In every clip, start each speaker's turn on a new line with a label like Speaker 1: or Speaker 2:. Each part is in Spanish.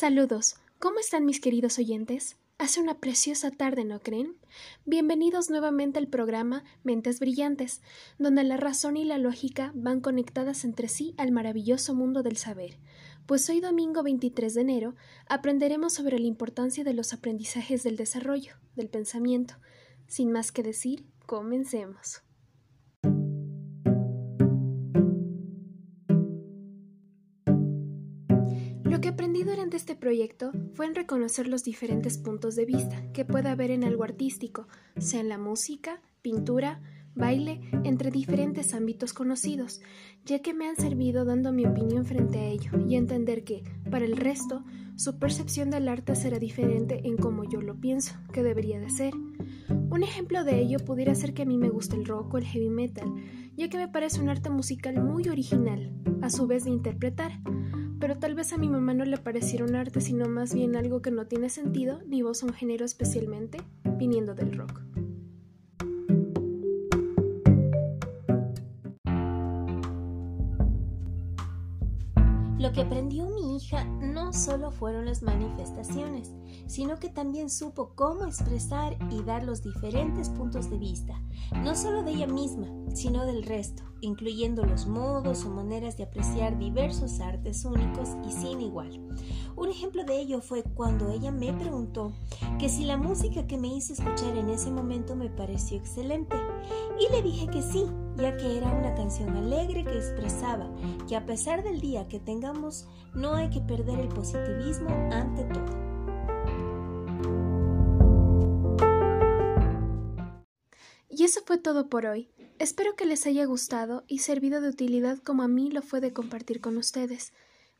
Speaker 1: Saludos, ¿cómo están mis queridos oyentes? Hace una preciosa tarde, ¿no creen? Bienvenidos nuevamente al programa Mentes Brillantes, donde la razón y la lógica van conectadas entre sí al maravilloso mundo del saber. Pues hoy domingo 23 de enero aprenderemos sobre la importancia de los aprendizajes del desarrollo, del pensamiento. Sin más que decir, comencemos. Lo que aprendí durante este proyecto fue en reconocer los diferentes puntos de vista que puede haber en algo artístico, sea en la música, pintura, baile, entre diferentes ámbitos conocidos, ya que me han servido dando mi opinión frente a ello y entender que, para el resto, su percepción del arte será diferente en cómo yo lo pienso que debería de ser. Un ejemplo de ello pudiera ser que a mí me gusta el rock o el heavy metal, ya que me parece un arte musical muy original, a su vez de interpretar, pero tal vez a mi mamá no le pareciera un arte, sino más bien algo que no tiene sentido ni voz a un género especialmente, viniendo del rock.
Speaker 2: Lo que aprendió mi hija no solo fueron las manifestaciones, sino que también supo cómo expresar y dar los diferentes puntos de vista, no solo de ella misma, sino del resto, incluyendo los modos o maneras de apreciar diversos artes únicos y sin igual. Un ejemplo de ello fue cuando ella me preguntó que si la música que me hizo escuchar en ese momento me pareció excelente, y le dije que sí, ya que era una canción alegre que expresaba que a pesar del día que tengamos, no hay que perder el positivismo ante todo.
Speaker 1: Y eso fue todo por hoy. Espero que les haya gustado y servido de utilidad como a mí lo fue de compartir con ustedes.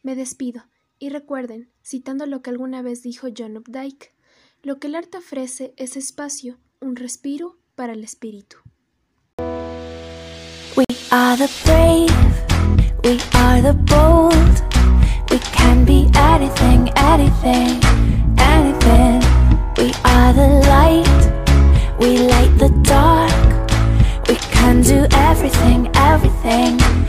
Speaker 1: Me despido y recuerden, citando lo que alguna vez dijo John Updike, lo que el arte ofrece es espacio, un respiro para el espíritu.
Speaker 3: We are the brave, we are the bold, we can be anything, anything. undo everything, everything.